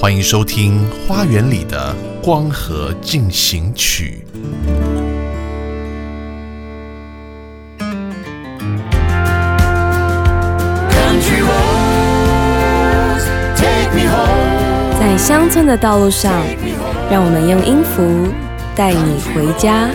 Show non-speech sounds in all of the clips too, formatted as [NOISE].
欢迎收听《花园里的光合进行曲》。在乡村的道路上，让我们用音符带你回家。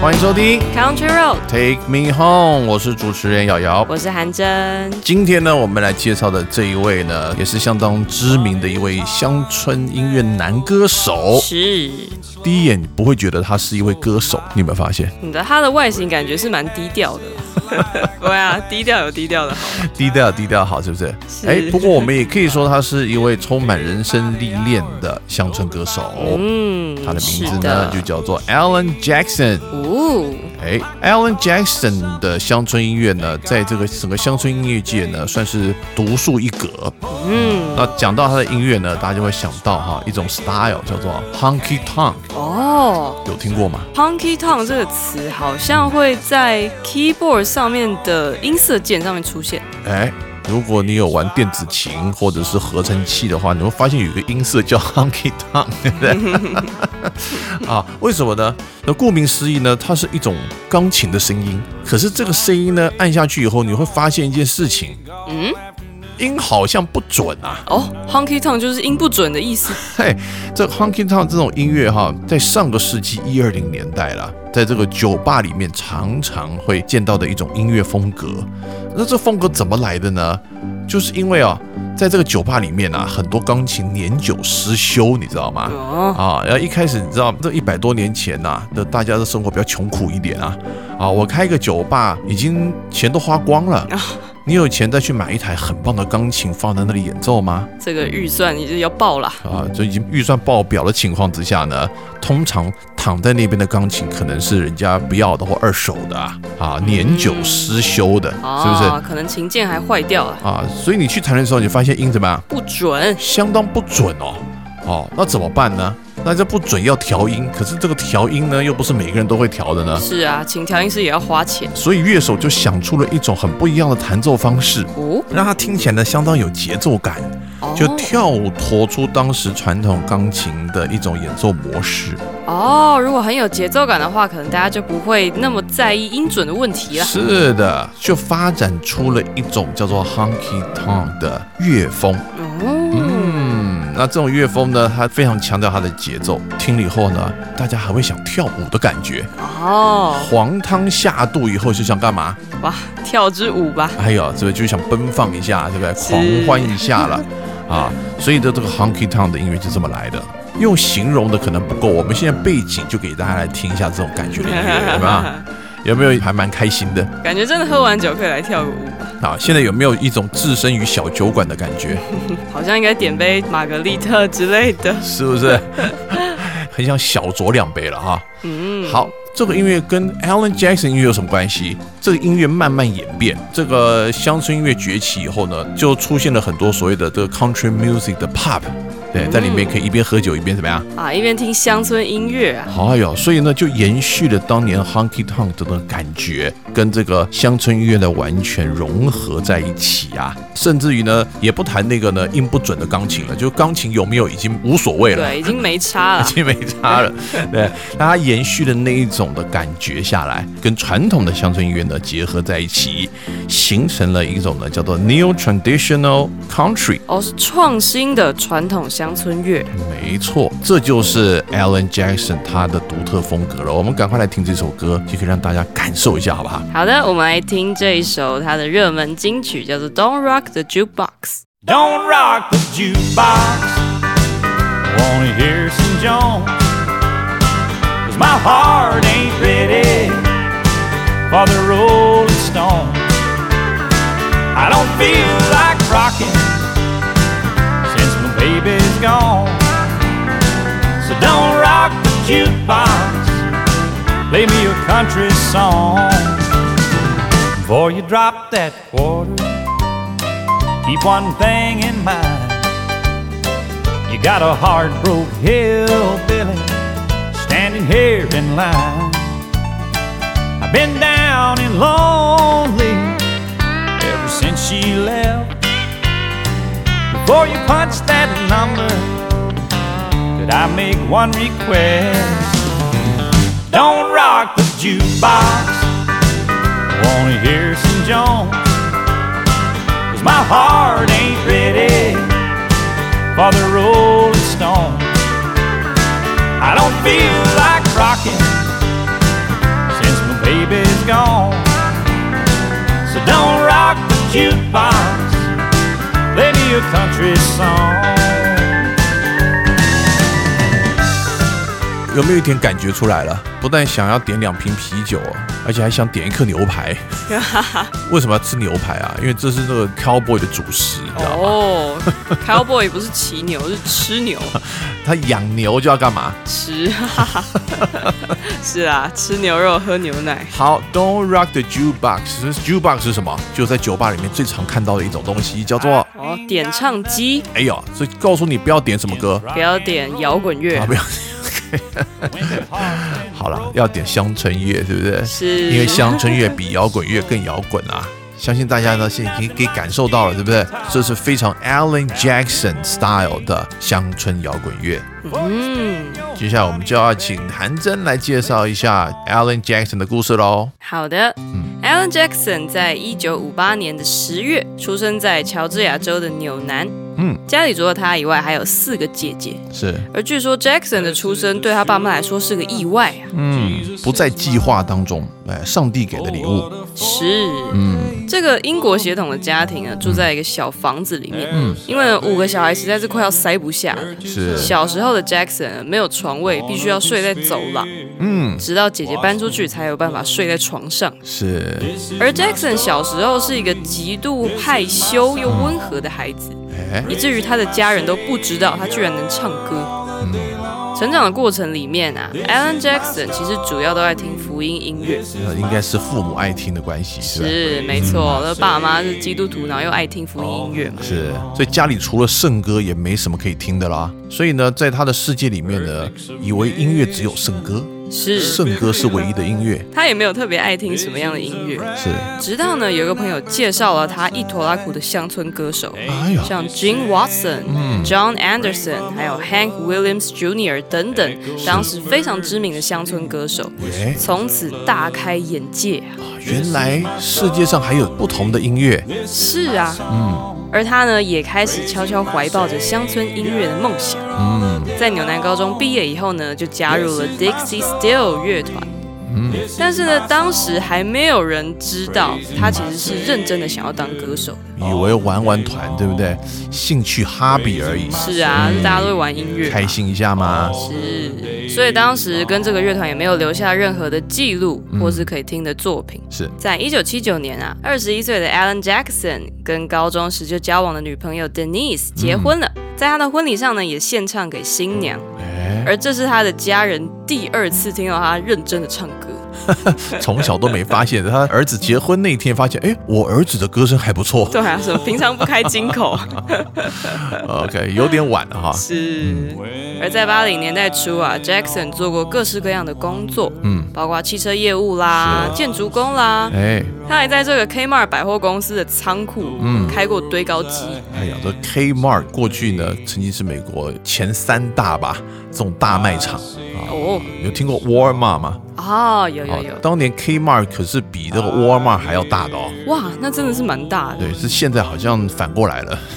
欢迎收听 Country Road，Take Me Home，我是主持人瑶瑶。我是韩真。今天呢，我们来介绍的这一位呢，也是相当知名的一位乡村音乐男歌手。是第一眼你不会觉得他是一位歌手，你有没有发现？你的他的外形感觉是蛮低调的。[LAUGHS] 对啊，低调有低调的好。低调低调好，是不是？是哎，不过我们也可以说他是一位充满人生历练的乡村歌手。嗯，他的名字呢就叫做 Alan Jackson。哦，哎，Alan Jackson 的乡村音乐呢，在这个整个乡村音乐界呢，算是独树一格。嗯，那讲到他的音乐呢，大家就会想到哈一种 style 叫做 honky tonk，哦有听过吗？，honky tonk 这个词好像会在 keyboard 上面的音色键上面出现。哎，如果你有玩电子琴或者是合成器的话，你会发现有一个音色叫 Hunky t o n g 对不对？啊，为什么呢？那顾名思义呢，它是一种钢琴的声音。可是这个声音呢，按下去以后，你会发现一件事情，嗯，音好像不准啊。哦，honky tonk 就是音不准的意思。嘿，这 honky tonk 这种音乐哈，在上个世纪一二零年代啦，在这个酒吧里面常常会见到的一种音乐风格。那这风格怎么来的呢？就是因为啊，在这个酒吧里面啊，很多钢琴年久失修，你知道吗？哦，啊，然后一开始你知道，这一百多年前呐、的大家的生活比较穷苦一点啊。啊，我开一个酒吧，已经钱都花光了。你有钱再去买一台很棒的钢琴放在那里演奏吗？这个预算已经要爆了。啊，就已经预算爆表的情况之下呢，通常躺在那边的钢琴可能是人家不要的或二手的啊，啊年久失修的，是不是？哦，可能琴键还坏掉了，啊，所以你去弹的时候，你发现音怎么样？不准。相当不准哦。哦，那怎么办呢？那这不准要调音，可是这个调音呢，又不是每个人都会调的呢。是啊，请调音师也要花钱所以乐手就想出了一种很不一样的弹奏方式，哦。让它听起来呢相当有节奏感，就哦跳脱出当时传统钢琴的一种演奏模式。哦，如果很有节奏感的话，可能大家就不会那么在意音准的问题了。是的，就发展出了一种叫做 honky tonk 的乐风。那这种乐风呢，它非常强调它的节奏，听了以后呢，大家还会想跳舞的感觉。哦，黄汤下肚以后就想干嘛？哇，跳支舞吧。哎呦，这个就想奔放一下，对不对？狂欢一下了啊！所以的这个 honky tonk 的音乐就这么来的。用形容的可能不够，我们现在背景就给大家来听一下这种感觉的音乐，[LAUGHS] 有没有？有没有还蛮开心的感觉真的喝完酒可以来跳个舞，啊？现在有没有一种置身于小酒馆的感觉？[LAUGHS] 好像应该点杯玛格丽特之类的。[LAUGHS] 是不是？[LAUGHS] 很想小酌两杯了哈。嗯，好，这个音乐跟 Alan Jackson 音乐有什么关系？这个音乐慢慢演变，这个乡村音乐崛起以后呢，就出现了很多所谓的这个 country music 的 pop，对，在里面可以一边喝酒一边怎么样？啊，一边听乡村音乐啊，哎呦，所以呢，就延续了当年 honky tonk 的那个感觉，跟这个乡村音乐的完全融合在一起啊，甚至于呢，也不谈那个呢音不准的钢琴了，就钢琴有没有已经无所谓了。对，已经没差了 [LAUGHS] 已。经没差了，[LAUGHS] 对，那它延续的那一种的感觉下来，跟传统的乡村音乐呢结合在一起，形成了一种呢叫做 neo traditional country。哦，是创新的传统乡村乐。没错，这就是 Alan Jackson 他的独特风格了。我们赶快来听这首歌，就可以让大家感受一下，好不好？好的，我们来听这一首他的热门金曲，叫做《Don't Rock the Jukebox》。Don't rock the jukebox. Wanna hear some Jones? Cause my heart ain't ready for the Rolling Stones. I don't feel like rocking jukebox, play me a country song. Before you drop that quarter, keep one thing in mind. You got a hard broke hillbilly standing here in line. I've been down and lonely ever since she left. Before you punch that number, could I make one request? Don't rock the jukebox. I wanna hear some Jones. Cause my heart ain't ready for the Rolling Stones. I don't feel like rocking since my baby's gone. So don't rock the jukebox, play me a country song. 有没有一点感觉出来了？不但想要点两瓶啤酒哦，而且还想点一颗牛排。[LAUGHS] 为什么要吃牛排啊？因为这是那个 cowboy 的主食，你知道吗？哦，cowboy 不是骑牛，是吃牛，[LAUGHS] 他养牛就要干嘛？吃，[LAUGHS] 是啊，吃牛肉喝牛奶。好，Don't rock the jukebox。jukebox 是什么？就在酒吧里面最常看到的一种东西，叫做哦，点唱机，哎呦，所以告诉你不要点什么歌不要点摇滚乐啊，，不要。[LAUGHS] 好了，要点乡村乐，对不对？是因为乡村乐比摇滚乐更摇滚啊！相信大家呢现在已经可以感受到了，对不对？这是非常 Alan Jackson style 的乡村摇滚乐。嗯，接下来我们就要请韩真来介绍一下 Alan Jackson 的故事喽。好的。Alan Jackson 在一九五八年的十月出生在乔治亚州的纽南。嗯，家里除了他以外，还有四个姐姐。是，而据说 Jackson 的出生对他爸妈来说是个意外啊。嗯，不在计划当中，哎，上帝给的礼物。是，嗯，这个英国血统的家庭啊，住在一个小房子里面。嗯，因为五个小孩实在是快要塞不下了。是，小时候的 Jackson 没有床位，必须要睡在走廊，嗯，直到姐姐搬出去才有办法睡在床上。是，而 Jackson 小时候是一个极度害羞又温和的孩子，哎，以至于他的家人都不知道他居然能唱歌。成长的过程里面啊，Alan Jackson 其实主要都在听福音音乐，呃应该是父母爱听的关系，是没错。那爸妈是基督徒，然后又爱听福音音乐嘛。是，所以家里除了圣歌也没什么可以听的啦。所以呢，在他的世界里面呢，以为音乐只有圣歌，是，圣歌是唯一的音乐。他也没有特别爱听什么样的音乐。是，直到呢，有一个朋友介绍了他一拖拉苦的乡村歌手，哎，像 Gene Watson、John Anderson，还有 Hank Williams Jr. 等等，当时非常知名的乡村歌手，哎，从此大开眼界啊！原来世界上还有不同的音乐。是啊，嗯，而他呢，也开始悄悄怀抱着乡村音乐的梦想。嗯，在纽南高中毕业以后呢，就加入了 Dixie Still 乐团。嗯，但是呢，当时还没有人知道他其实是认真的想要当歌手。以为玩玩团，对不对？兴趣哈比而已，是啊，大家都会玩音乐，开心一下嘛。是，所以当时跟这个乐团也没有留下任何的记录或是可以听的作品。是，在一九七九年啊，二十一岁的 Alan Jackson 跟高中时就交往的女朋友 Denise 结婚了，在他的婚礼上呢，也献唱给新娘，哎，而这是他的家人第二次听到他认真的唱歌。[LAUGHS] 从小都没发现，他儿子结婚那一天发现，哎，我儿子的歌声还不错。对啊，什么平常不开金口。[LAUGHS] OK，有点晚了哈。[LAUGHS] 是。而在八零年代初啊，Jackson 做过各式各样的工作，嗯，包括汽车业务啦、建筑工啦，哎，他还在这个 Kmart 百货公司的仓库，嗯开过堆高机。哎呀，这 Kmart 过去呢，曾经是美国前三大吧，这种大卖场啊。哦有听过 Walmart 吗？啊，有有啊有，当年 Kmart 可是比这个 Walmart 还要大的哦。哇，那真的是蛮大的。对，是现在好像反过来了。[LAUGHS]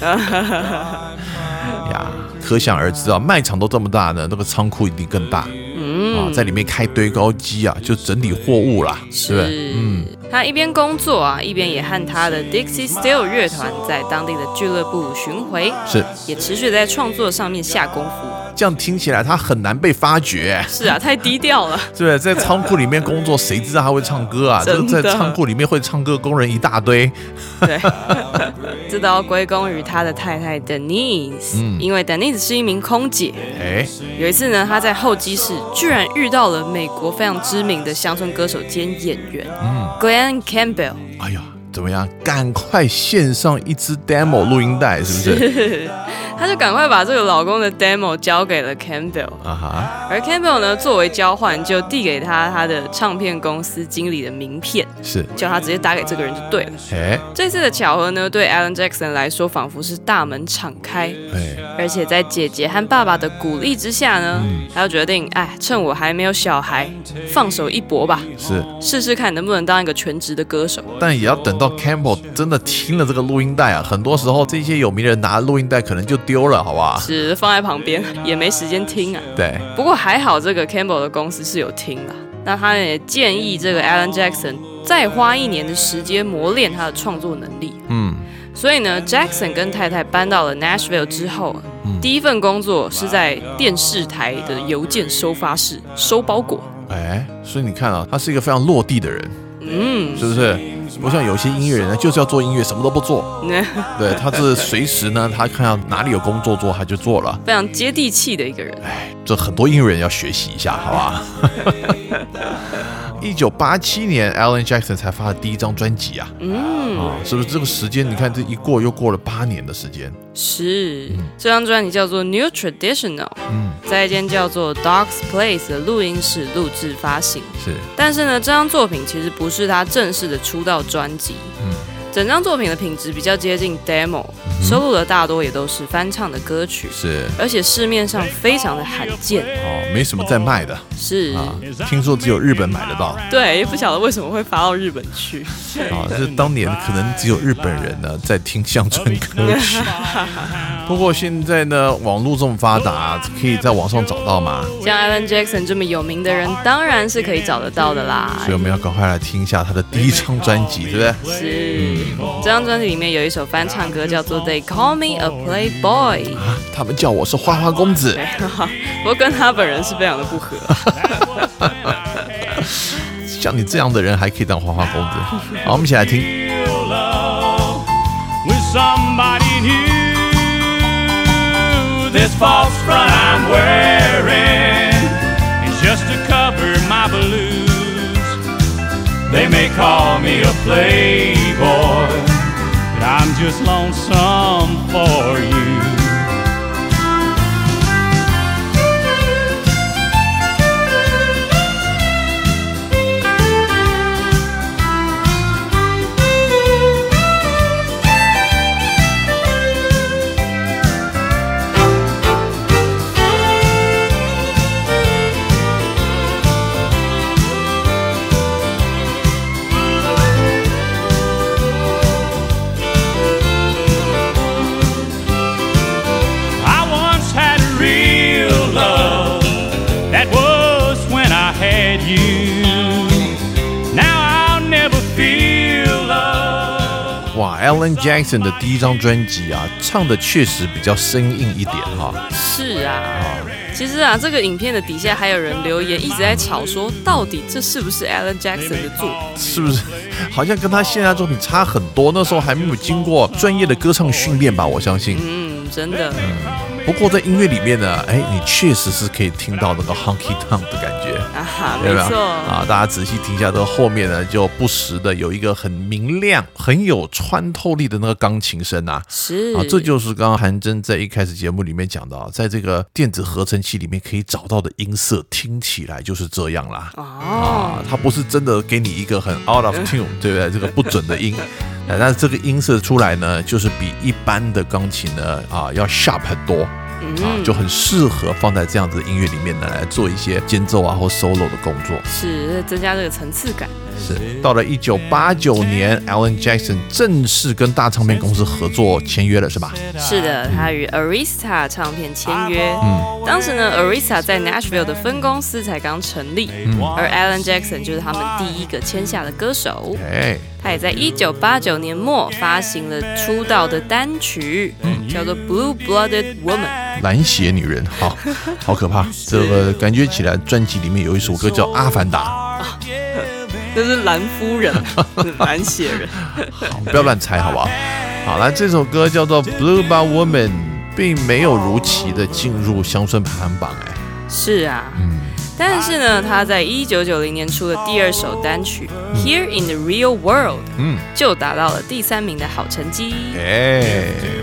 呀，可想而知啊，卖场都这么大呢，那个仓库一定更大嗯啊，嗯，在里面开堆高机啊，就整理货物啦，是不是？嗯，他一边工作啊，一边也和他的 Dixie Still 乐团在当地的俱乐部巡回，是，也持续在创作上面下功夫。这样听起来他很难被发掘。是啊，太低调了。对，在仓库里面工作，谁知道他会唱歌啊？就真的在仓库里面会唱歌的工人一大堆。对，这都要归功于他的太太 Denise，、因为 Denise 是一名空姐。哎，有一次呢，他在候机室居然遇到了美国非常知名的乡村歌手兼演员、Glenn Campbell。哎呀，怎么样？赶快献上一支 demo 录音带，是不是？[LAUGHS] 她就赶快把这个老公的 demo 交给了 Campbell，啊哈，而 Campbell 呢，作为交换，就递给他他的唱片公司经理的名片，是。叫他直接打给这个人就对了。哎这次的巧合呢，对 Alan Jackson 来说仿佛是大门敞开，哎，而且在姐姐和爸爸的鼓励之下呢，他就决定，哎，趁我还没有小孩，放手一搏吧，是。试试看能不能当一个全职的歌手。但也要等到 Campbell 真的听了这个录音带啊，很多时候这些有名人拿录音带可能就丢了，好不好？是放在旁边，也没时间听啊。对，不过还好，这个 Campbell 的公司是有听的。那他也建议这个 Alan Jackson 再花一年的时间磨练他的创作能力。嗯，所以呢，Jackson 跟太太搬到了 Nashville 之后，第一份工作是在电视台的邮件收发室收包裹。哎，所以你看啊，他是一个非常落地的人，嗯，是不是？不像有些音乐人呢，就是要做音乐，什么都不做。[LAUGHS] 对，他是随时呢，他看到哪里有工作做，他就做了。[LAUGHS] 非常接地气的一个人。哎这很多音乐人要学习一下，好吧？[LAUGHS] 一九八七年，Alan Jackson 才发的第一张专辑啊，嗯，啊，是不是这个时间？你看这一过又过了八年的时间，是。这张专辑叫做 New Traditional，嗯在一间叫做 Dogs Place 的录音室录制发行。是但是呢，这张作品其实不是他正式的出道专辑。嗯整张作品的品质比较接近 demo，、收录的大多也都是翻唱的歌曲，是而且市面上非常的罕见。哦，没什么在卖的是，啊，听说只有日本买得到对，也不晓得为什么会发到日本去。啊，这当年可能只有日本人呢在听乡村歌曲。[LAUGHS] 不过现在呢，网络这么发达，可以在网上找到嘛，像 Alan Jackson 这么有名的人，当然是可以找得到的啦。所以我们要赶快来听一下他的第一张专辑，对不对？是，这张专辑里面有一首翻唱歌叫做 they call me a playboy 他们叫我是花花公子。[LAUGHS] 不过跟他本人是非常的不合。[LAUGHS] 像你这样的人还可以当花花公子。[LAUGHS] 好我们一起来听。They may call me a playboy, but I'm just lonesome for you.，Alan Jackson 的第一张专辑啊，唱的确实比较生硬一点哈。是啊，其实啊，这个影片的底下还有人留言，一直在吵说，到底这是不是 Alan Jackson 的作品？是不是？[LAUGHS] 好像跟他现在作品差很多。那时候还没有经过专业的歌唱训练吧，我相信。嗯，真的，不过在音乐里面呢，哎，你确实是可以听到那个 honky tonk 的感觉。啊哈，对吧？没错，啊，大家仔细听一下，这个后面呢，就不时的有一个很明亮、很有穿透力的那个钢琴声啊。是啊，这就是刚刚韩真在一开始节目里面讲到，在这个电子合成器里面可以找到的音色，听起来就是这样啦。哦，啊，它不是真的给你一个很 out of tune，对不对？这个不准的音，[LAUGHS] 呃但是这个音色出来呢，就是比一般的钢琴呢啊要 sharp 很多。啊，就很适合放在这样子的音乐里面呢，来做一些间奏啊或 solo 的工作。是增加这个层次感。是到了一九八九年，Alan Jackson 正式跟大唱片公司合作签约了，是吧？是的，他与 Arista 唱片签约。嗯，当时呢，Arista 在 Nashville 的分公司才刚成立，而 Alan Jackson 就是他们第一个签下的歌手。哎，他也在一九八九年末发行了出道的单曲，嗯叫做《Blue Blooded Woman》。蓝血女人，好 [LAUGHS] 好可怕。这个感觉起来，专辑里面有一首歌叫《阿凡达》，[LAUGHS] 这是蓝夫人，蓝血人。[LAUGHS] 好，不要乱猜，好不好？好，了这首歌叫做《Blue Blooded Woman》，并没有如期的进入乡村排行榜，哎，是啊，嗯，但是呢，他在一九九零年出的第二首单曲《Here in the Real World》，嗯，就达到了第三名的好成绩。哎，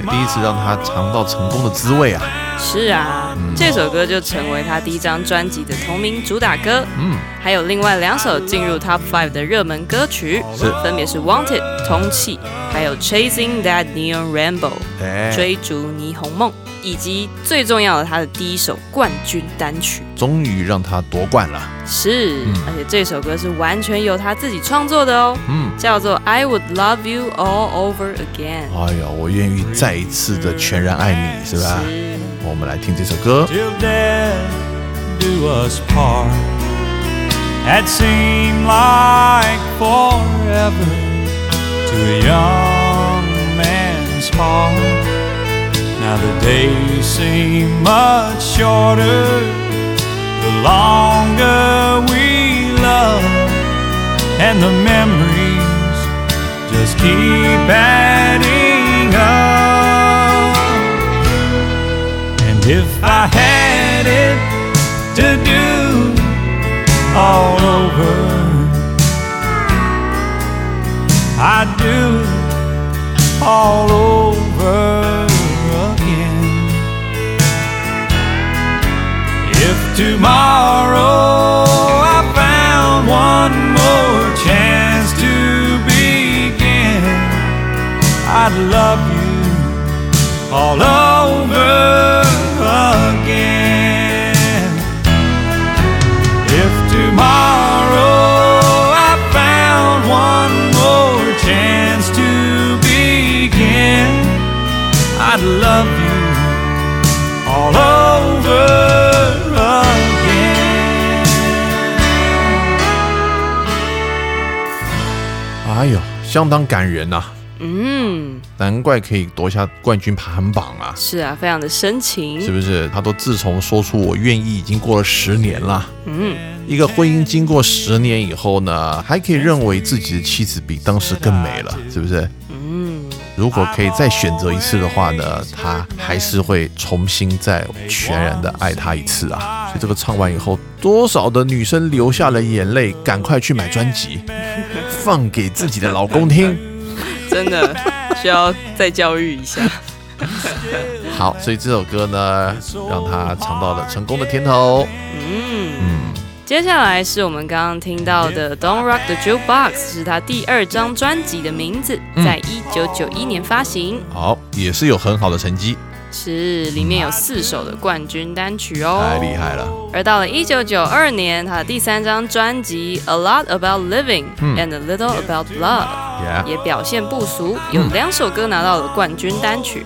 第一次让他尝到成功的滋味啊，是啊，这首歌就成为他第一张专辑的同名主打歌。嗯，还有另外两首进入 Top Five 的热门歌曲，是。分别是《Wanted》通气，还有《Chasing That Neon Rainbow》哎，追逐霓虹梦，以及最重要的他的第一首冠军单曲。终于让他夺冠了，是，嗯而且这首歌是完全由他自己创作的哦，嗯。叫做《I Would Love You All Over Again》。哎呀，我愿意再一次的全然爱你，是吧？是我们来听这首歌。till death do us part. That seemed like forever to a young man's heart. Now the days seem much shorter the longer we love, and the memories just keep adding up. And if I had it to do all over, I'd do it all over tomorrow I found one more chance to begin, I'd love you all over again. If tomorrow I found one more chance to begin, I'd love 相当感人呐、嗯，难怪可以夺下冠军排行榜啊！是啊，非常的深情。是不是？他都自从说出我愿意，已经过了十年了。嗯，一个婚姻经过十年以后呢，还可以认为自己的妻子比当时更美了，是不是？嗯，如果可以再选择一次的话呢，他还是会重新再全然的爱她一次啊！所以这个唱完以后，多少的女生流下了眼泪，赶快去买专辑，[LAUGHS] 放给自己的老公听。[LAUGHS] 真的需要再教育一下。[LAUGHS] 好，所以这首歌呢，让他尝到了成功的甜头。嗯，嗯，接下来是我们刚刚听到的《Don't Rock the Jukebox》，是他第二张专辑的名字，嗯在一九九一年发行，好，也是有很好的成绩，是里面有四首的冠军单曲哦，太厉害了。而到了一九九二年，他的第三张专辑《A Lot About Living 嗯 and a Little About Love》也表现不俗，有两首歌拿到了冠军单曲，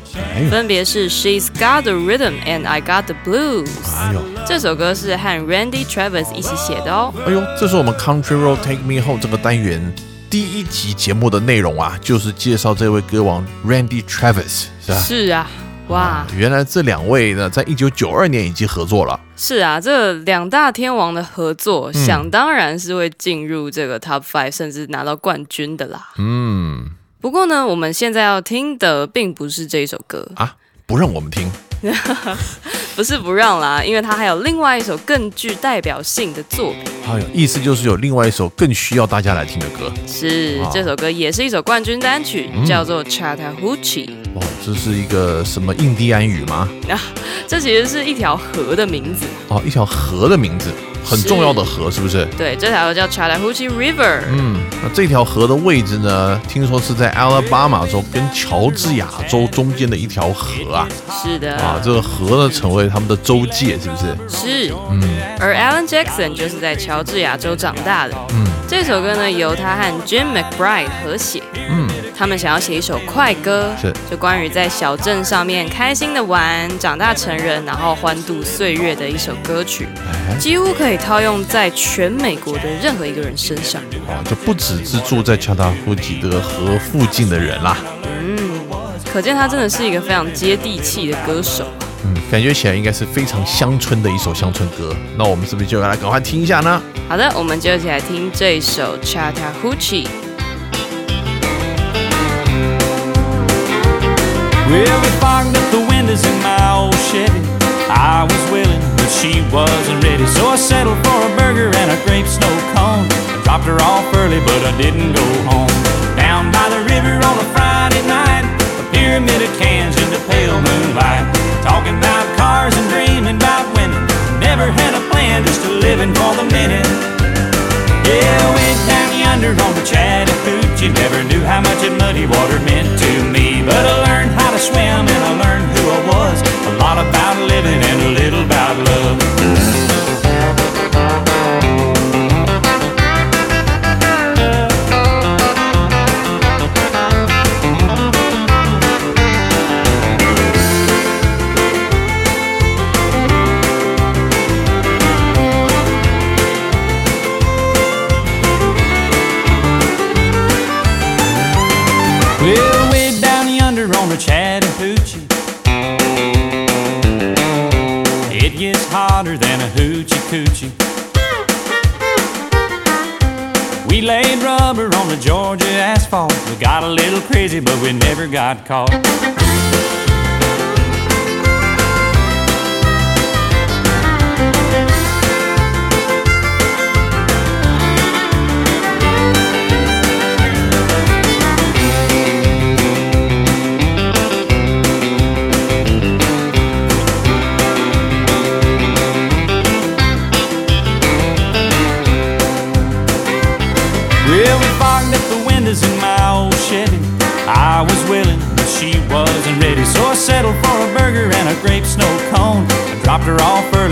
分别是《She's Got the Rhythm》and《I Got the Blues》。哎呦，这首歌是和 Randy Travis 一起写的哦。哎呦，这是我们 Country Road Take Me Home 这个单元第一集节目的内容啊，就是介绍这位歌王 Randy Travis，是吧？是啊，哇，原来这两位呢，在一九九二年已经合作了。是啊，这两大天王的合作，嗯。想当然是会进入这个 Top Five，甚至拿到冠军的啦。嗯。不过呢，我们现在要听的并不是这一首歌，啊，不让我们听，[LAUGHS] 不是不让啦，因为他还有另外一首更具代表性的作品，哎呦，意思就是有另外一首更需要大家来听的歌。哇是这首歌也是一首冠军单曲，嗯叫做 Chattahoochee。哦，这是一个什么印第安语吗？啊这其实是一条河的名字，哦，一条河的名字，很重要的河，是不是？对，这条河叫 Chattahoochee River。嗯，那这条河的位置呢？听说是在阿拉巴马州跟乔治亚州中间的一条河啊。是的，啊，这个河呢成为他们的州界，是不是？是。嗯而 Alan Jackson 就是在乔治亚州长大的。嗯，这首歌呢由他和 Jim McBride 合写，嗯，他们想要写一首快歌，是就关于在小镇上面开心的玩、长大成人，然后欢度岁月的一首歌曲，哎，几乎可以套用在全美国的任何一个人身上。哦，就不只是住在乔达夫吉这个河附近的人啦，嗯可见他真的是一个非常接地气的歌手。嗯，感觉起来应该是非常乡村的一首乡村歌。那我们是不是就要来赶快听一下呢？好的，我们就一起来听这首 Chattahoochee。Well, we fogged up the windows in my old Chevy. I was willing, but she wasn't ready. So I settled for a burger and a grape snow cone. I dropped her off early, but I didn't go home. Down by the river on a Friday night, a pyramid of cans in the pale moonlight. Talking about cars and dreaming about women. Never had a plan, just a living for the minute. Yeah, went down yonder on the Chattahoochee. Never knew how much that muddy water meant to me. But I learned how swim and I learned who I was. A lot about living and a little about love. Well, on the Chattahoochee. It gets hotter than a hoochie coochie. We laid rubber on the Georgia asphalt. We got a little crazy, but we never got caught.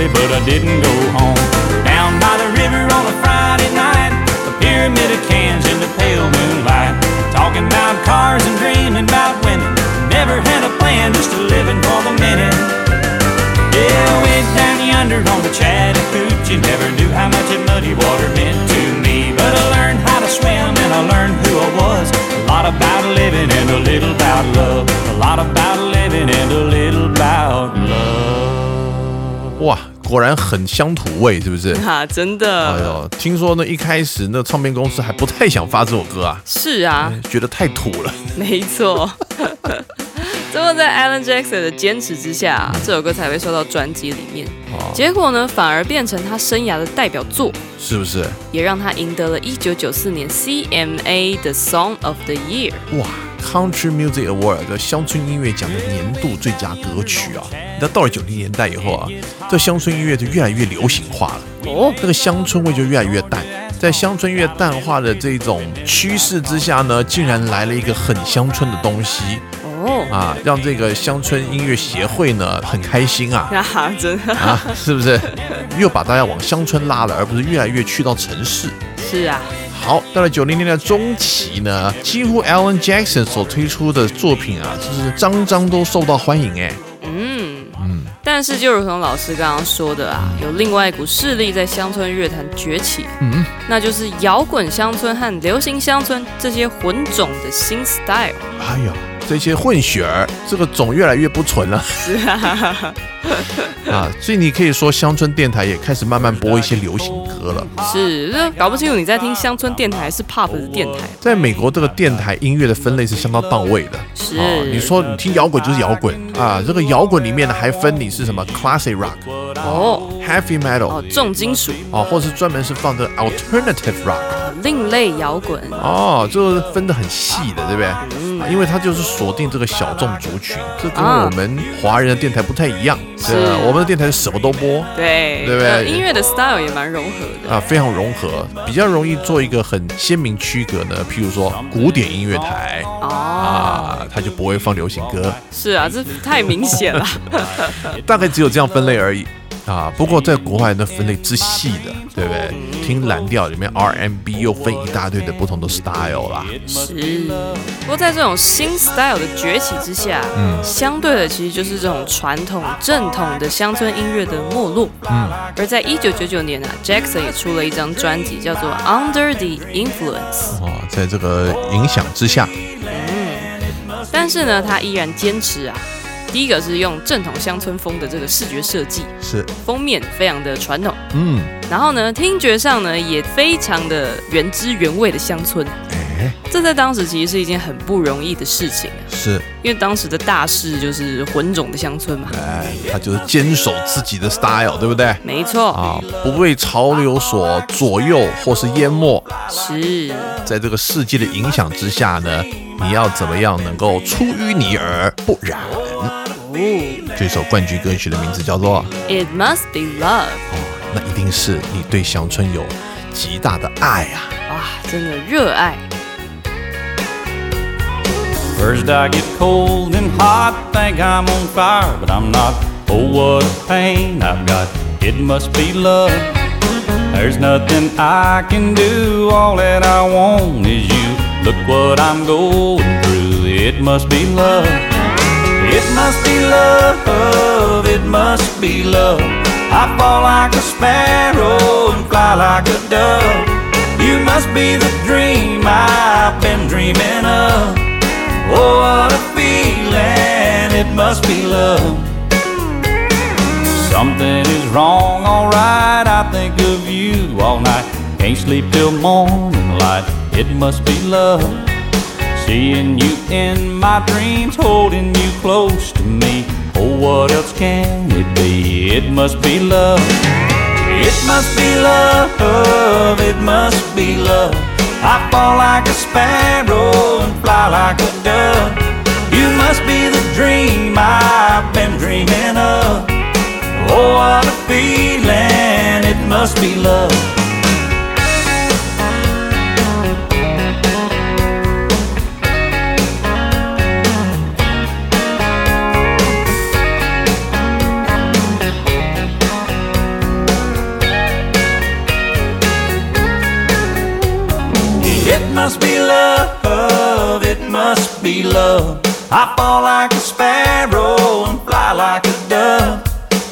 Early, but I didn't go home. Down by the river on a Friday night, a pyramid of cans in the pale moonlight. Talking about cars and dreaming about women. Never had a plan, just living for the minute. Yeah, went down yonder on the Chattahoochee. Never knew how much muddy water meant to me. But I learned how to swim and I learned who I was. A lot about living and a little about love. A lot about living and a little about love. 哇，果然很乡土味，是不是？[LAUGHS] 哈、真的哎、呦，听说呢，一开始那唱片公司还不太想发这首歌啊，是啊，觉得太土了。[LAUGHS] 没错。[LAUGHS] 最后在 Alan Jackson 的坚持之下、这首歌才会收到专辑里面。哦，结果呢，反而变成他生涯的代表作，是不是？也让他赢得了1994年 CMA 的 Song of the Year。哇，Country Music Award 的乡村音乐奖的年度最佳歌曲啊！那到了九零年代以后啊，这乡村音乐就越来越流行化了，哦，那个乡村味就越来越淡。在乡村乐淡化的这种趋势之下呢，竟然来了一个很乡村的东西哦，啊，让这个乡村音乐协会呢很开心啊啊，真的啊，是不是？又把大家往乡村拉了，而不是越来越去到城市。是啊，好，到了九零年代中期呢，几乎 Alan Jackson 所推出的作品啊，就是张张都受到欢迎哎。嗯嗯。但是就如同老师刚刚说的啊，有另外一股势力在乡村乐坛崛起，嗯，那就是摇滚乡村和流行乡村这些混种的新 style。哎呦，这些混血儿，这个种越来越不纯了是啊，[LAUGHS] 啊，所以你可以说乡村电台也开始慢慢播一些流行歌了。是，就搞不清楚你在听乡村电台还是 pop 的电台。在美国，这个电台音乐的分类是相当到位的。是啊，你说你听摇滚就是摇滚啊，这个摇滚里面呢还分你是什么 classic rock、哦 heavy metal 哦，重金属、啊，或者是专门是放这个 alternative rock。另类摇滚，哦，这个分得很细的，对不对？嗯因为它就是锁定这个小众族群，这跟啊我们华人的电台不太一样。是对吧我们的电台是什么都播对对不对呃音乐的 style 也蛮融合的。啊，非常融合，比较容易做一个很鲜明区隔呢。譬如说古典音乐台哦，啊，它就不会放流行歌，是啊，这太明显了。[LAUGHS] 大概只有这样分类而已。啊。不过在国外那分类之细的，对不对？听蓝调里面 R&B 又分一大堆的不同的 style 啦。是，不过在这种新 style 的崛起之下，嗯，相对的其实就是这种传统正统的乡村音乐的没落。嗯，而在一九九九年呢，Jackson 也出了一张专辑，叫做《Under the Influence》。哦，在这个影响之下，嗯，但是呢，他依然坚持啊。第一个是用正统乡村风的这个视觉设计，是。封面非常的传统，嗯，然后呢，听觉上呢也非常的原汁原味的乡村，哎，这在当时其实是一件很不容易的事情啊，是。因为当时的大势就是混种的乡村嘛，哎，他就是坚守自己的 style，对不对？没错，啊，不被潮流所左右或是淹没，是。在这个世界的影响之下呢，你要怎么样能够出淤泥而不染？这首冠军歌曲的名字叫做《It Must Be Love》。哦，那一定是你对乡村有极大的爱啊！哇，真的热爱。First I get cold and hot, think I'm on fire, but I'm not. Oh, what a pain I've got. It must be love. There's nothing I can do. All that I want is you. Look what I'm going through. It must be love. It must be love. It must be love. I fall like a sparrow and fly like a dove. You must be the dream I've been dreaming of. Oh, what a feeling, it must be love. Something is wrong, alright. I think of you all night. Can't sleep till morning light. It must be love. Seeing you in my dreams, holding you close to me. Oh, what else can it be? It must be love. It must be love, it must be love. I fall like a sparrow and fly like a dove. You must be the dream I've been dreaming of. Oh, what a feeling, it must be love. Must be love, it must be love. I fall like a sparrow and fly like a dove.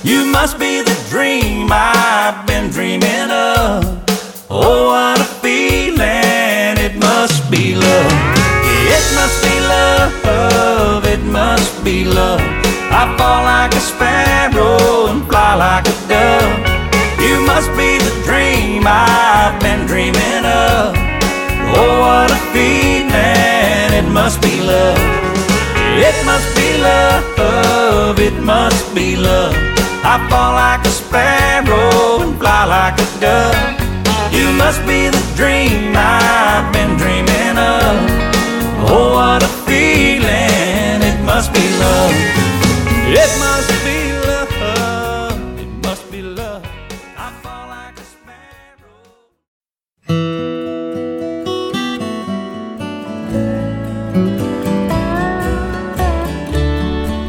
You must be the dream I've been dreaming of. Oh, what a feeling, it must be love. It must be love, it must be love. I fall like a sparrow and fly like a dove. You must be must be love. It must be love, it must be love. I fall like a sparrow and fly like a dove. You must be the dream I've been dreaming of. Oh, what a feeling, it must be love. It must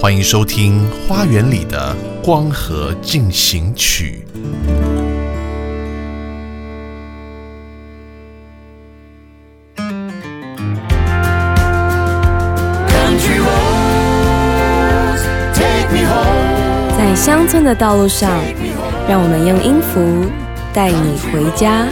欢迎收听《花园里的光合进行曲》。在乡村的道路上，让我们用音符带你回家。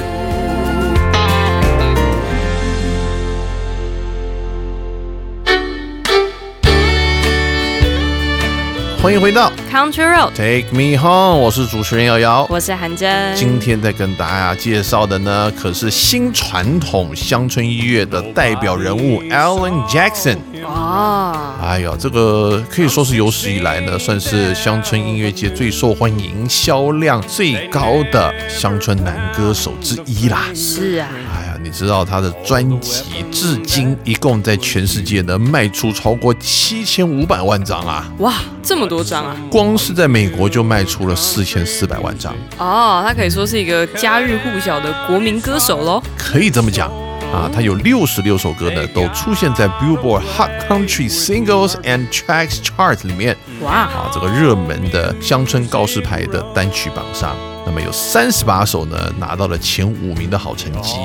欢迎回到 Country Road，Take Me Home，我是主持人瑶瑶。我是韩真。今天在跟大家介绍的呢，可是新传统乡村音乐的代表人物 Alan Jackson。哇，哎呦，这个可以说是有史以来呢，算是乡村音乐界最受欢迎、销量最高的乡村男歌手之一啦。是啊，哎呀，你知道他的专辑至今一共在全世界能卖出超过七千五百万张啊，哇，这么多张啊！光是在美国就卖出了四千四百万张，哦，他可以说是一个家喻户晓的国民歌手喽。可以这么讲。啊，它有六十六首歌呢，都出现在 Billboard Hot Country Singles and Tracks Chart 里面哇，啊，这个热门的乡村告示牌的单曲榜上。那么有三十八首呢拿到了前五名的好成绩，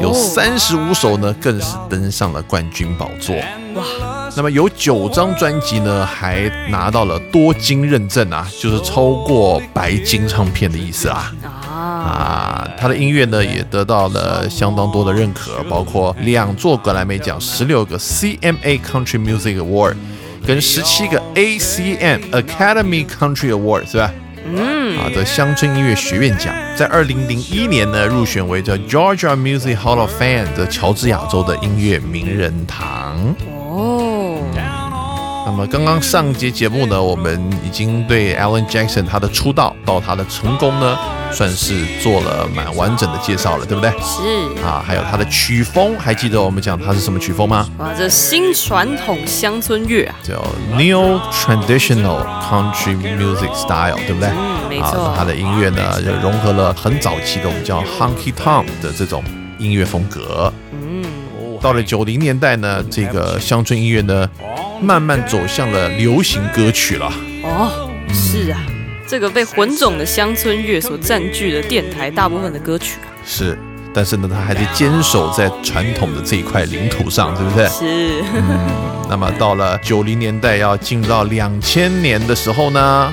有三十五首呢更是登上了冠军宝座。哇，那么有九张专辑呢还拿到了多金认证啊，就是超过白金唱片的意思啊。啊，啊，他的音乐呢也得到了相当多的认可，包括两座格莱美奖、十六个 CMA Country Music Award 跟十七个 ACM Academy Country Award 是吧？嗯，啊的乡村音乐学院奖，在二零零一年呢入选为叫 Georgia Music Hall of Fame 的乔治亚州的音乐名人堂。哦，那么刚刚上节节目呢，我们已经对 Alan Jackson 他的出道到他的成功呢，算是做了蛮完整的介绍了，对不对？是啊，还有他的曲风，还记得我们讲他是什么曲风吗？哇，这新传统乡村乐啊，叫 Neo Traditional Country Music Style，对不对？嗯，没啊错，他的音乐呢，就融合了很早期的我们叫 Honky Tonk 的这种音乐风格。嗯，到了九零年代呢，这个乡村音乐呢，慢慢走向了流行歌曲了。哦，是啊，这个被混种的乡村乐所占据了电台大部分的歌曲啊，是，但是呢，他还是坚守在传统的这一块领土上，对不对？是，那么到了九零年代要进入到两千年的时候呢，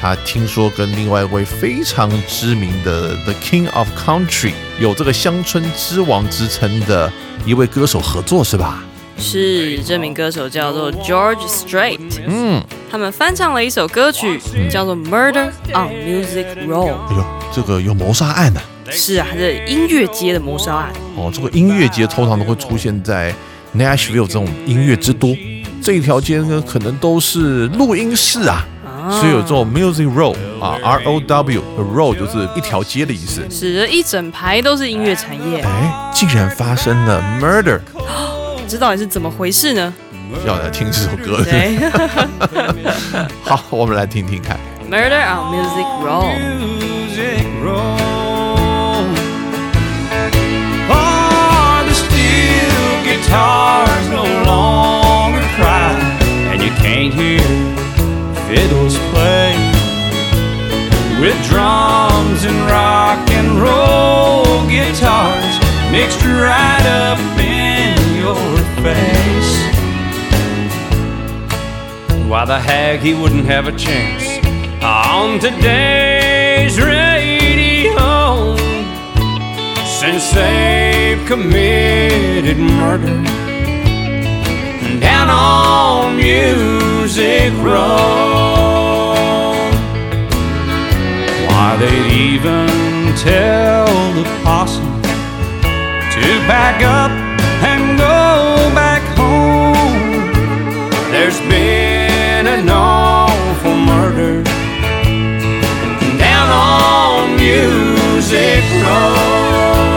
他听说跟另外一位非常知名的 The King of Country 有这个乡村之王之称的一位歌手合作，是吧？是，这名歌手叫做 George Strait，嗯，他们翻唱了一首歌曲，叫做《Murder on Music Row》。哎呦，这个有谋杀案呢、是啊，这音乐街的谋杀案。哦，这个音乐节通常都会出现在 Nashville 这种音乐之都，这一条街呢可能都是录音室啊。所以有这种 music row 啊，R O W 的 row 就是一条街的意思。是，这一整排都是音乐产业，哎，竟然发生了 murder，这到底是怎么回事呢？要来听这首歌。对好，我们来听听看。 ，Murder [GASPS] on [LAUGHS] Music Row。 music roll. Oh, the steel guitars no longer cry, and you can't hear fiddles play with drums and rock and roll guitars mixed right up in your face. Why the hag he wouldn't have a chance on today's radio since they've committed murder down on Music Row. Why they'd even tell the possum to back up and go back home. There's been an awful murder down on Music Row.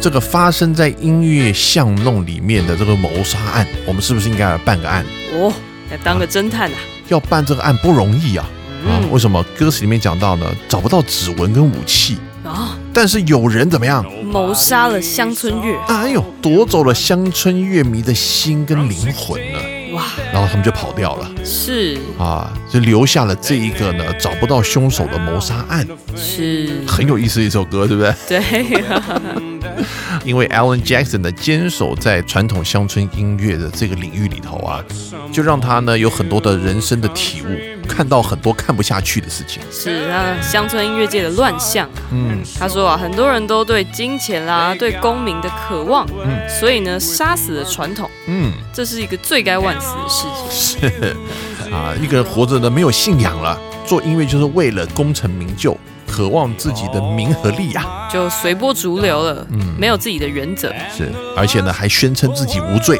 这个发生在音乐巷弄里面的这个谋杀案，我们是不是应该来办个案？哦，来当个侦探啊！要办这个案不容易啊！啊，为什么歌词里面讲到呢？找不到指纹跟武器，啊，但是有人怎么样？谋杀了乡村乐，哎呦，夺走了乡村乐迷的心跟灵魂呢，哇，然后他们就跑掉了是啊，就留下了这一个呢找不到凶手的谋杀案，是，很有意思的一首歌，对不对？对，[LAUGHS] [LAUGHS] [LAUGHS] 因为 Alan Jackson 呢坚守在传统乡村音乐的这个领域里头啊，就让他呢有很多的人生的体悟，看到很多看不下去的事情。是那乡村音乐界的乱象。嗯，他说啊，很多人都对金钱啦、对功名的渴望，嗯，所以呢，杀死了传统。嗯，这是一个罪该万死的事情。[LAUGHS] 是啊，一个人活着呢没有信仰了，做音乐就是为了功成名就。渴望自己的名和利呀，就随波逐流了，嗯，没有自己的原则，是，而且呢还宣称自己无罪，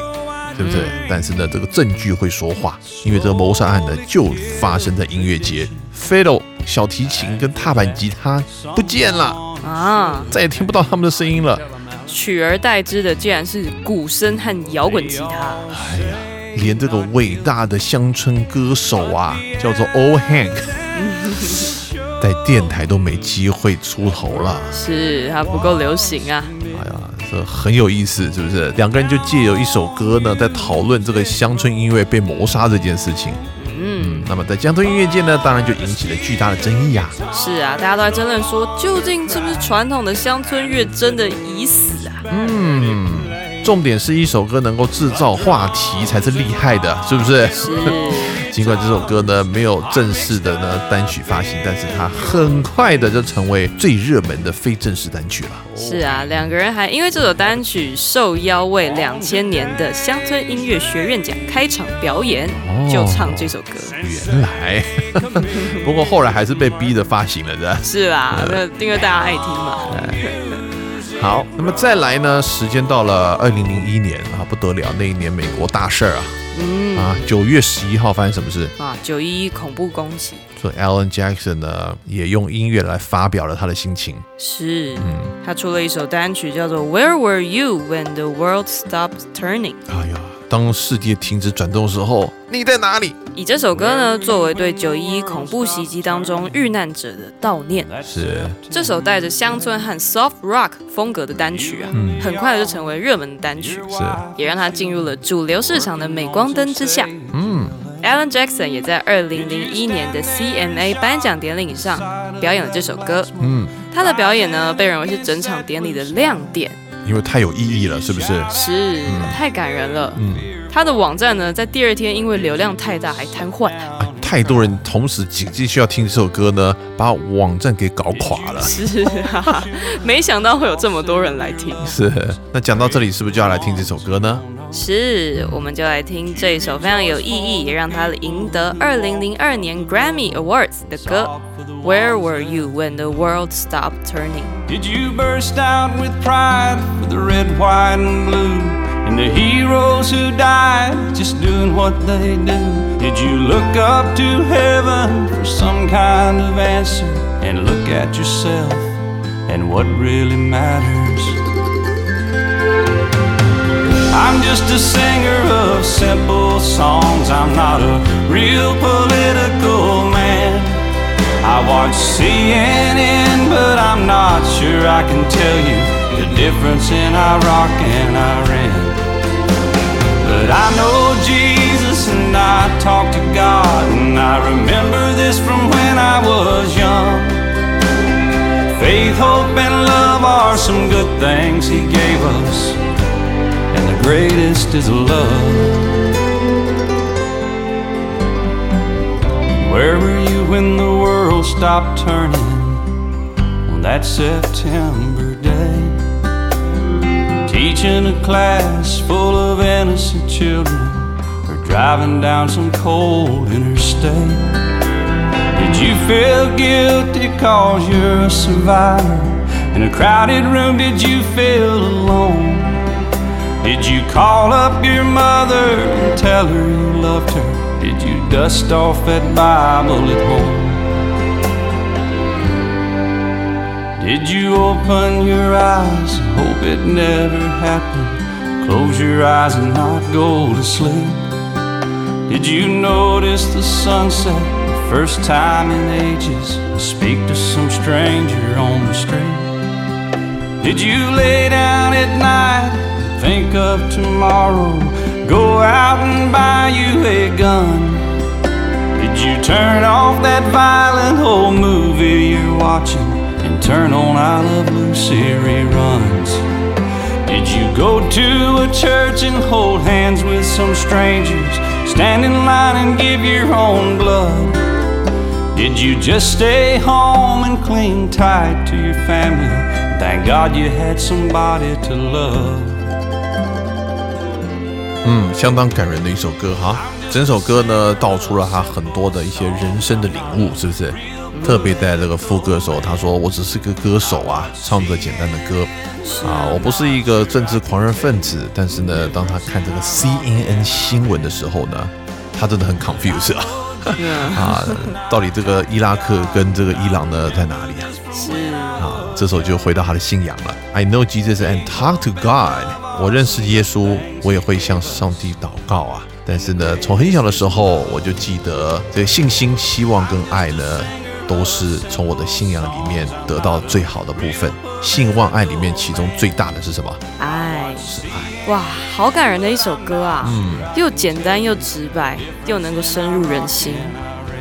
对不对？但是呢这个证据会说话，因为这个谋杀案呢就发生在音乐节，fiddle 小提琴跟踏板吉他不见了。啊，再也听不到他们的声音了，取而代之的竟然是鼓声和摇滚吉他，哎呀，连这个伟大的乡村歌手啊，叫做 Old Hank。[LAUGHS] 在电台都没机会出头了，是他不够流行啊！哎呀，这很有意思，是不是？两个人就借由一首歌呢，在讨论这个乡村音乐被谋杀这件事情。嗯，那么在乡村音乐界呢，当然就引起了巨大的争议啊。是啊，大家都在争论说，究竟是不是传统的乡村乐真的已死啊？嗯，重点是一首歌能够制造话题才是厉害的，是不是？是。尽管这首歌呢没有正式的呢单曲发行，但是它很快的就成为最热门的非正式单曲了。是啊，两个人还因为这首单曲受邀为两千年的乡村音乐学院奖开场表演，就唱这首歌。原来，[LAUGHS] 不过后来还是被逼着发行了的。是啊，那因为大家爱听嘛。好，那么再来呢？时间到了二零零一年啊，不得了，那一年美国大事儿啊。嗯啊，九月十一号发生什么事啊？九一一恐怖攻击。所以 Alan Jackson 呢，也用音乐来发表了他的心情。是，嗯，他出了一首单曲，叫做《Where Were You When the World Stopped Turning》。哎呀。当世界停止转动的时候，你在哪里？以这首歌呢作为对九一一恐怖袭击当中遇难者的悼念。是这首带着乡村和 soft rock 风格的单曲啊，很快就成为热门的单曲。是，也让它进入了主流市场的镁光灯之下。嗯，Alan Jackson 也在二零零一年的 CMA 颁奖典礼上表演了这首歌。嗯，他的表演呢被认为是整场典礼的亮点。因为太有意义了，是不是？是，太感人了。嗯，他的网站呢，在第二天因为流量太大，还瘫痪了。太多人同时紧急需要听这首歌呢，把网站给搞垮了。[LAUGHS] 是啊，没想到会有这么多人来听。[LAUGHS] 是，那讲到这里，是不是就要来听这首歌呢？是，我们就来听这一首非常有意义，也让他赢得二零零二年 Grammy Awards 的歌。Where were you when the world stopped turning? Did you burst out with pride for the red, white, and blue? And the heroes who died just doing what they do? Did you look up to heaven for some kind of answer? And look at yourself and what really matters? I'm just a singer of simple songs. I'm not a real political. I watch CNN, but I'm not sure I can tell you the difference in Iraq and Iran. But I know Jesus and I talk to God, and I remember this from when I was young. Faith, hope, and love are some good things He gave us and the greatest is love. Where were you when the world stopped turning on that September day? Teaching a class full of innocent children or driving down some cold interstate. Did you feel guilty cause you're a survivor? In a crowded room, did you feel alone? Did you call up your mother and tell her you loved her? Did you dust off that Bible at home? Did you open your eyes and hope it never happened? Close your eyes and not go to sleep. Did you notice the sunset the first time in ages? Speak to some stranger on the street. Did you lay down at night think of tomorrow. Go out and buy you a gun. Did you turn off that violent old movie you're watching turn on I Love Lucy reruns? Did you go to a church and hold hands with some strangers? Stand in line and give your own blood? Did you just stay home and cling tight to your family? Thank God you had somebody to love. 嗯，相当感人的一首歌哈。整首歌呢，道出了他很多的一些人生的领悟，是不是？ 特别带这个副歌的时候，他说：“我只是个歌手啊，唱着简单的歌啊，我不是一个政治狂热分子。”但是呢，当他看这个 CNN 新闻的时候呢，他真的很 confused 啊。啊，到底这个伊拉克跟这个伊朗呢在哪里啊？是啊，这时候就回到他的信仰了。I know Jesus and talk to God。我认识耶稣，我也会向上帝祷告啊。但是呢，从很小的时候我就记得，这个信心、希望跟爱呢，都是从我的信仰里面得到最好的部分。信望爱里面，其中最大的是什么？爱，是爱。哇，好感人的一首歌啊！嗯，又简单又直白，又能够深入人心，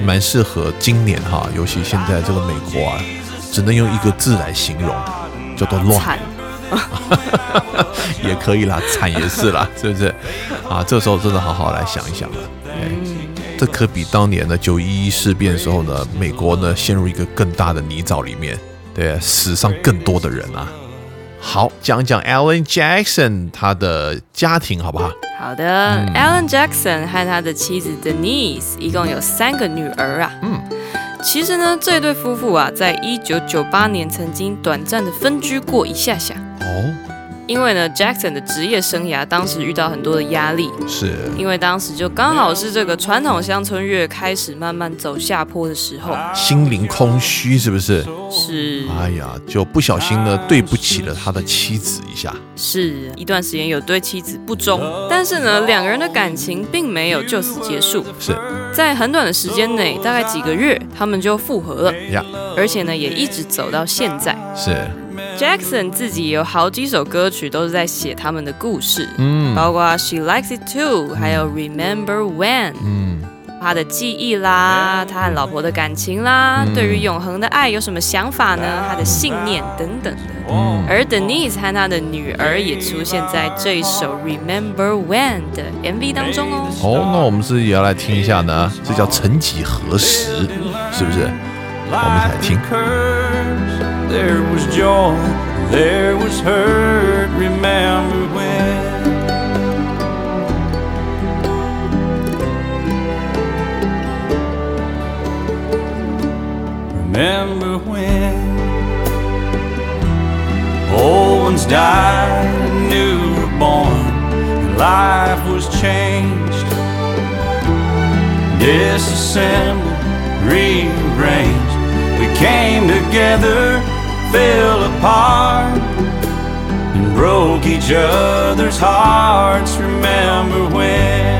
蛮适合今年哈，尤其现在这个美国啊，只能用一个字来形容，叫做乱。[LAUGHS] 也可以啦，惨也是啦，是不是？啊，这时候真的好好来想一想了。哎，这可比当年的九一一事变的时候呢，美国呢陷入一个更大的泥沼里面，对，死伤更多的人啊。好，讲讲 Alan Jackson 他的家庭好不好？好的，Alan Jackson 和他的妻子 Denise 一共有三个女儿啊。嗯，其实呢，这对夫妇啊，在一九九八年曾经短暂的分居过一下下。哦，因为呢，Jackson 的职业生涯当时遇到很多的压力，是因为当时就刚好是这个传统乡村乐开始慢慢走下坡的时候，心灵空虚，是不是？是。哎呀，就不小心呢，对不起了他的妻子一下。是一段时间有对妻子不忠，但是呢，两个人的感情并没有就此结束。是在很短的时间内，大概几个月，他们就复合了。呀，而且呢，也一直走到现在。是。Jackson 自己有好几首歌曲都是在写他们的故事，嗯，包括 She Likes It Too，还有 Remember When，嗯，他的记忆啦，他和老婆的感情啦，对于永恒的爱有什么想法呢？他的信念等等的。而 Denise 和他的女儿也出现在这一首 Remember When 的 MV 当中哦。哦，那我们是也要来听一下呢？这叫曾几何时，是不是？我们一起来听。There was joy, there was hurt. Remember when? Remember when old ones died new were born, and life was changed, disassembled, rearranged. We came together fell apart and broke each other's hearts. Remember when?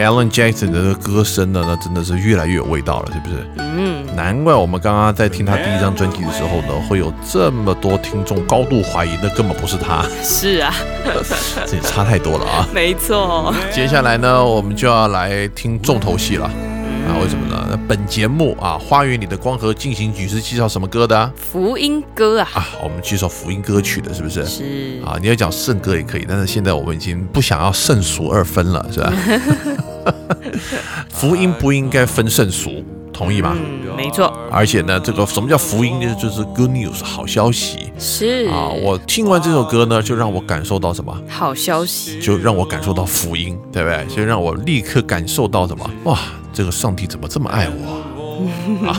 Alan Jackson 的歌声呢，那真的是越来越有味道了，是不是？嗯，难怪我们刚刚在听他第一张专辑的时候呢，会有这么多听众高度怀疑，那根本不是他，是啊，[LAUGHS] 这也差太多了啊！[LAUGHS] 没错。接下来呢，我们就要来听重头戏了。啊，为什么呢？那本节目啊，《花园里的光合进行曲》是介绍什么歌的啊？福音歌啊，啊，我们介绍福音歌曲的，是不是？是啊，你要讲圣歌也可以，但是现在我们已经不想要圣俗二分了，是吧？[LAUGHS] [LAUGHS] 福音不应该分圣俗，同意吗？嗯，没错，而且呢，这个什么叫福音呢？就是 good news 好消息是啊！我听完这首歌呢，就让我感受到什么？好消息，就让我感受到福音，对不对？就让我立刻感受到什么？哇，这个上帝怎么这么爱我？[LAUGHS] 啊，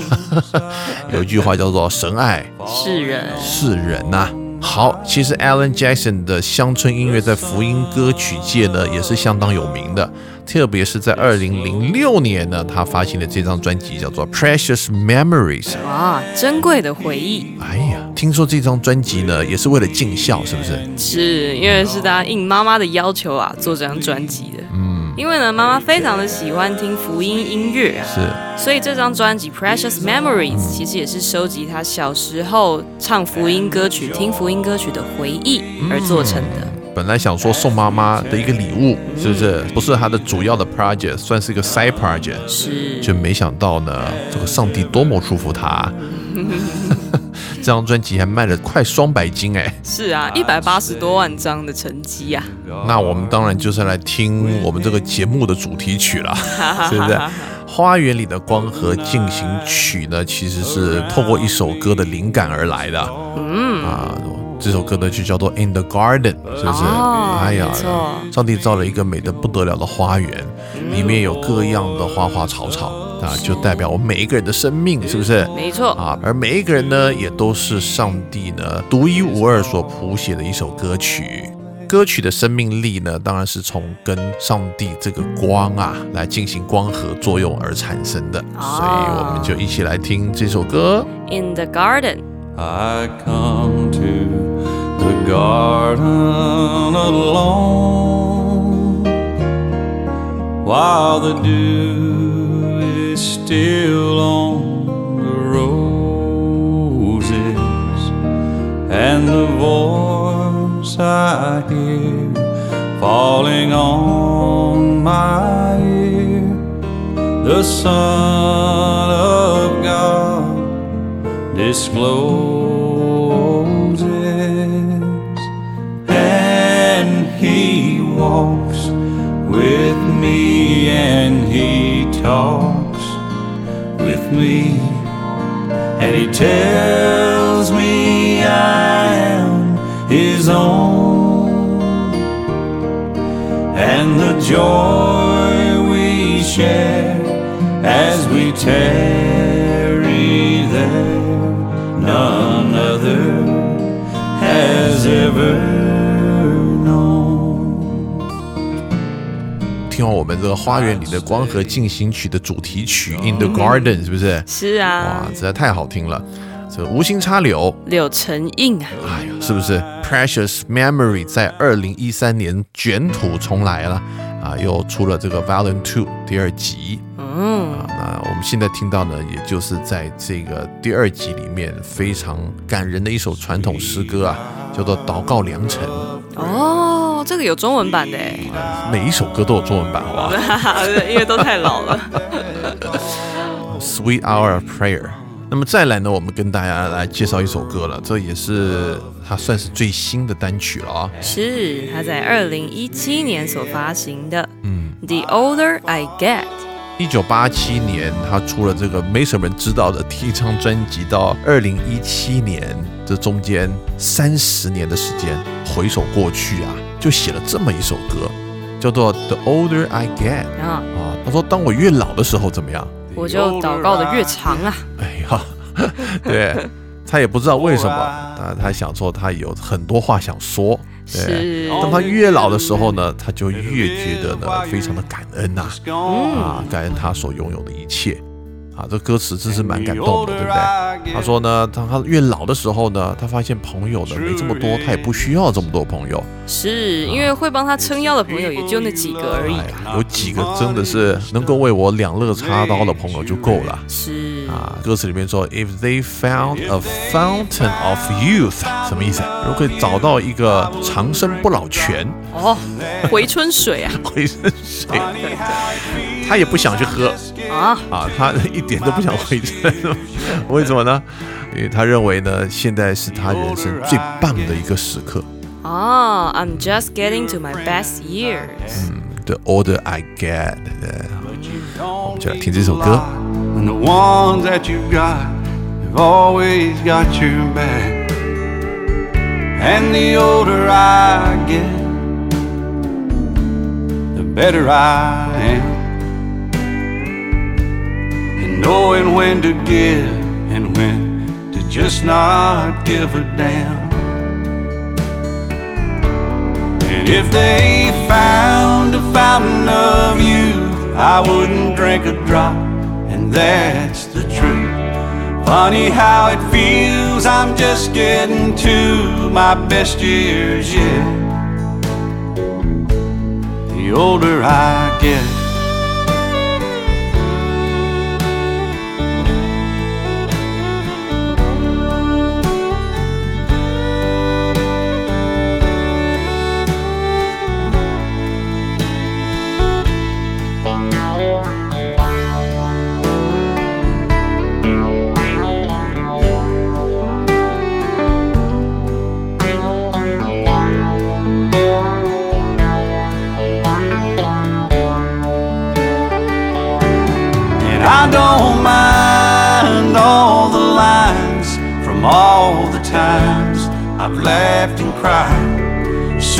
[LAUGHS] 有一句话叫做“神爱世人世人”呐。好，其实 Alan Jackson 的乡村音乐在福音歌曲界呢也是相当有名的，特别是在二零零六年呢，他发行的这张专辑叫做《Precious Memories》。啊，珍贵的回忆，哎呀，听说这张专辑呢也是为了尽孝，是不是？是因为是他应妈妈的要求啊做这张专辑的。嗯，因为呢妈妈非常的喜欢听福音音乐啊，是。所以这张专辑《Precious Memories》其实也是收集他小时候唱福音歌曲、听福音歌曲的回忆而做成的。本来想说送妈妈的一个礼物，是不是？不是他的主要的 project，算是一个 side project。是，就没想到呢，这个上帝多么祝福他。[LAUGHS] 这张专辑还卖了快双百斤哎！是啊，一百八十多万张的成绩啊！那我们当然就是来听我们这个节目的主题曲了，[LAUGHS] 是不是？花园里的光和进行曲呢，其实是透过一首歌的灵感而来的。嗯啊，这首歌呢就叫做《In the Garden》，是不是？哎呀，上帝造了一个美得不得了的花园，里面有各样的花花草草啊，就代表我们每一个人的生命，是不是？没错啊，而每一个人呢，也都是上帝呢独一无二所谱写的一首歌曲。歌曲的生命力呢，当然是从跟上帝这个光啊来进行光合作用而产生的，所以我们就一起来听这首歌。In the Garden，I come to the garden alone while the dew still on the roses and the voice I hear falling on my ear. The Son of God discloses, and He walks with me, and He talks with me, and He tells me I am His own, and the joy we share as we tarry there, none other has ever 听完我们这个花园里的光和进行曲的主题曲《In the Garden》，是不是？是啊哇，，实在太好听了。这无心插柳，柳成荫啊，哎呀，是不是？Precious Memory 在二零一三年卷土重来了啊，又出了这个 Volume Two 第二集。嗯，啊，那我们现在听到呢，也就是在这个第二集里面非常感人的一首传统诗歌啊，叫做《祷告良辰》。哦，这个有中文版的哎，每一首歌都有中文版，好吧 [LAUGHS] 因为都太老了。？Sweet Hour of Prayer。那么再来呢，我们跟大家来介绍一首歌了，这也是它算是最新的单曲了啊。是它在二零一七年所发行的。嗯，The Older I Get。一九八七年，他出了这个没什么人知道的第一张专辑，到二零一七年这中间三十年的时间，回首过去啊，就写了这么一首歌，叫做《The Older I Get》啊，啊。他说：“当我越老的时候怎么样？我就祷告的越长啊。哎呀，[LAUGHS] 对他也不知道为什么，啊，他想说他有很多话想说。对，是，当他越老的时候呢，他就越觉得呢非常的感恩呐、啊，感恩他所拥有的一切。啊，这歌词真是蛮感动的，对不对？他说呢，当他越老的时候呢，他发现朋友呢没这么多，他也不需要这么多朋友。是因为会帮他撑腰的朋友也就那几个而已哎。有几个真的是能够为我两肋插刀的朋友就够了。是，啊，歌词里面说，If they found a fountain of youth，什么意思？如果可以找到一个长生不老泉，哦，回春水啊 [LAUGHS] 回春水，他也不想去喝啊，啊，他一点都不想回去，为什么呢？因为他认为呢，现在是他人生最棒的一个时刻。啊，I'm just getting to my best years。The older I get，对我们就来听这首歌。And the ones that you've got have always got your back. And the older I get, the better I am. Knowing when to give and when to just not give a damn. And if they found a fountain of youth, I wouldn't drink a drop, and that's the truth. Funny how it feels, I'm just getting to my best years yet. The older I get.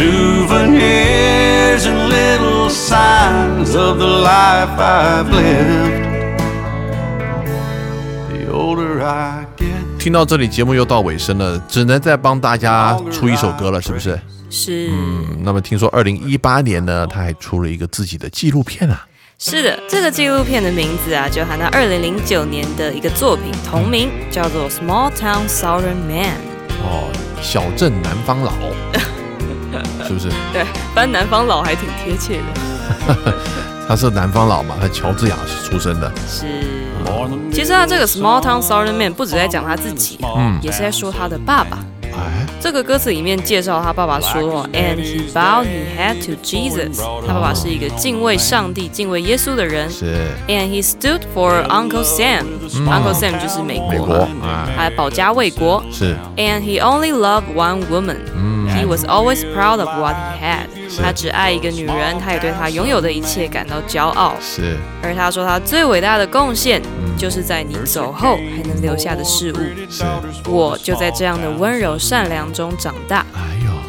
Souvenirs and little signs of the life I've lived. The older I get. 听到这里，节目又到尾声了，只能再帮大家出一首歌了，是不是？是，嗯，那么听说二零一八年呢，他还出了一个自己的纪录片啊。是的，这个纪录片的名字啊，就和他二零零九年的一个作品同名，叫做《Small Town Southern Man》。哦，小镇南方佬，[LAUGHS] 是不是？对，翻南方佬还挺贴切的。他是南方佬嘛，他乔治亚出生的。是，其实他这个 Small Town Southern Man 不止在讲他自己，嗯，也是在说他的爸爸。哎，这个歌词里面介绍他爸爸说，And he bowed his head to Jesus。他爸爸是一个敬畏上帝、敬畏耶稣的人。是 And he stood for Uncle Sam。Uncle Sam 就是美美国国嘛，啊，还保家卫国。是 And he only loved one woman. He was always proud of what he had. 他只爱一个女人，他也对他拥有的一切感到骄傲。是而他说他最伟大的贡献，就是在你走后还能留下的事物。是，我就在这样的温柔善良中长大，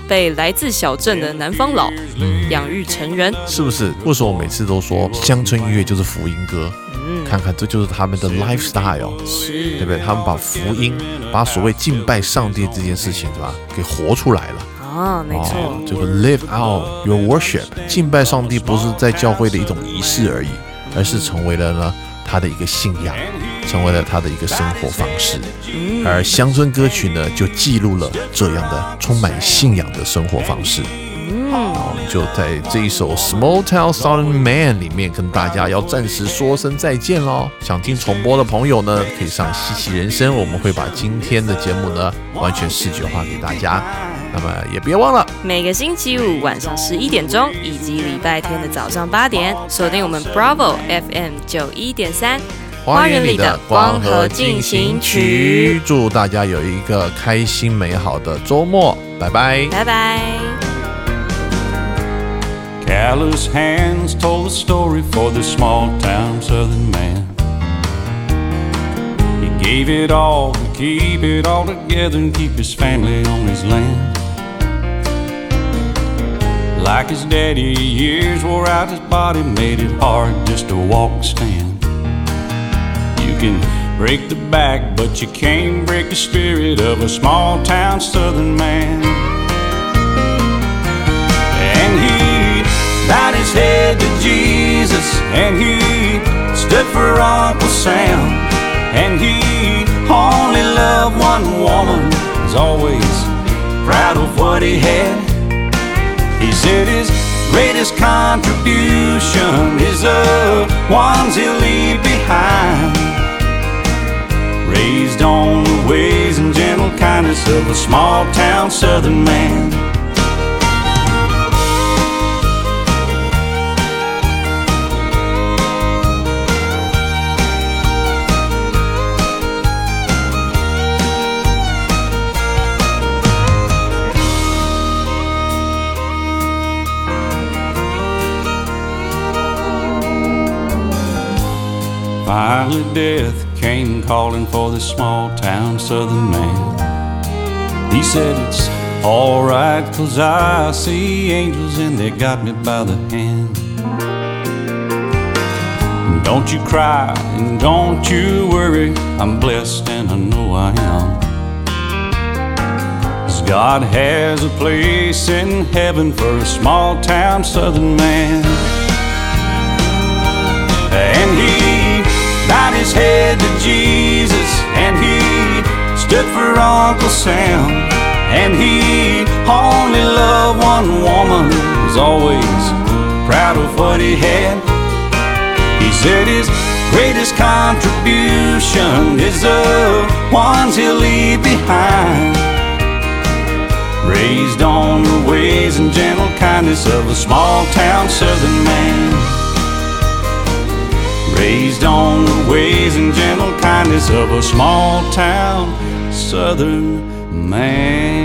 被来自小镇的南方佬养育成人。是不是？为什么我每次都说乡村音乐就是福音歌？嗯，看看，这就是他们的 lifestyle，对是不对？他们把福音，把所谓敬拜上帝这件事情，对吧？给活出来了。啊，没错哦，，这个 live out your worship，敬拜上帝不是在教会的一种仪式而已，而是成为了呢他的一个信仰，成为了他的一个生活方式。而乡村歌曲呢，就记录了这样的充满信仰的生活方式。好，我们就在这一首《Small Town Southern Man》里面跟大家要暂时说声再见喽。想听重播的朋友呢，可以上稀奇人生，我们会把今天的节目呢完全视觉化给大家。那么也别忘了，每个星期五晚上十一点钟，以及礼拜天的早上八点，锁定我们 Bravo FM 九一点三。花园里的光合进行曲，祝大家有一个开心美好的周末，拜拜。拜拜。Callous hands told the story for this small town southern man. He gave it all to keep it all together and keep his family on his land. Like his daddy, years wore out his body, made it hard just to walk and stand. You can break the back, but you can't break the spirit of a small town southern man. And he bowed his head to Jesus, and he stood for Uncle Sam, and he only loved one woman, was always proud of what he had. He said his greatest contribution is the ones he'll leave behind. Raised on the ways and gentle kindness of a small town southern man. Finally, death came calling for this small town southern man. He said, It's alright, cause I see angels and they got me by the hand. Don't you cry and don't you worry, I'm blessed and I know I am. 'Cause God has a place in heaven for a small town southern man. And he bowed his head to Jesus, and he stood for Uncle Sam. And he only loved one woman, was always proud of what he had. He said his greatest contribution is the ones he'll leave behind. Raised on the ways and gentle kindness of a small town southern man. Raised on the ways and gentle kindness of a small town southern man.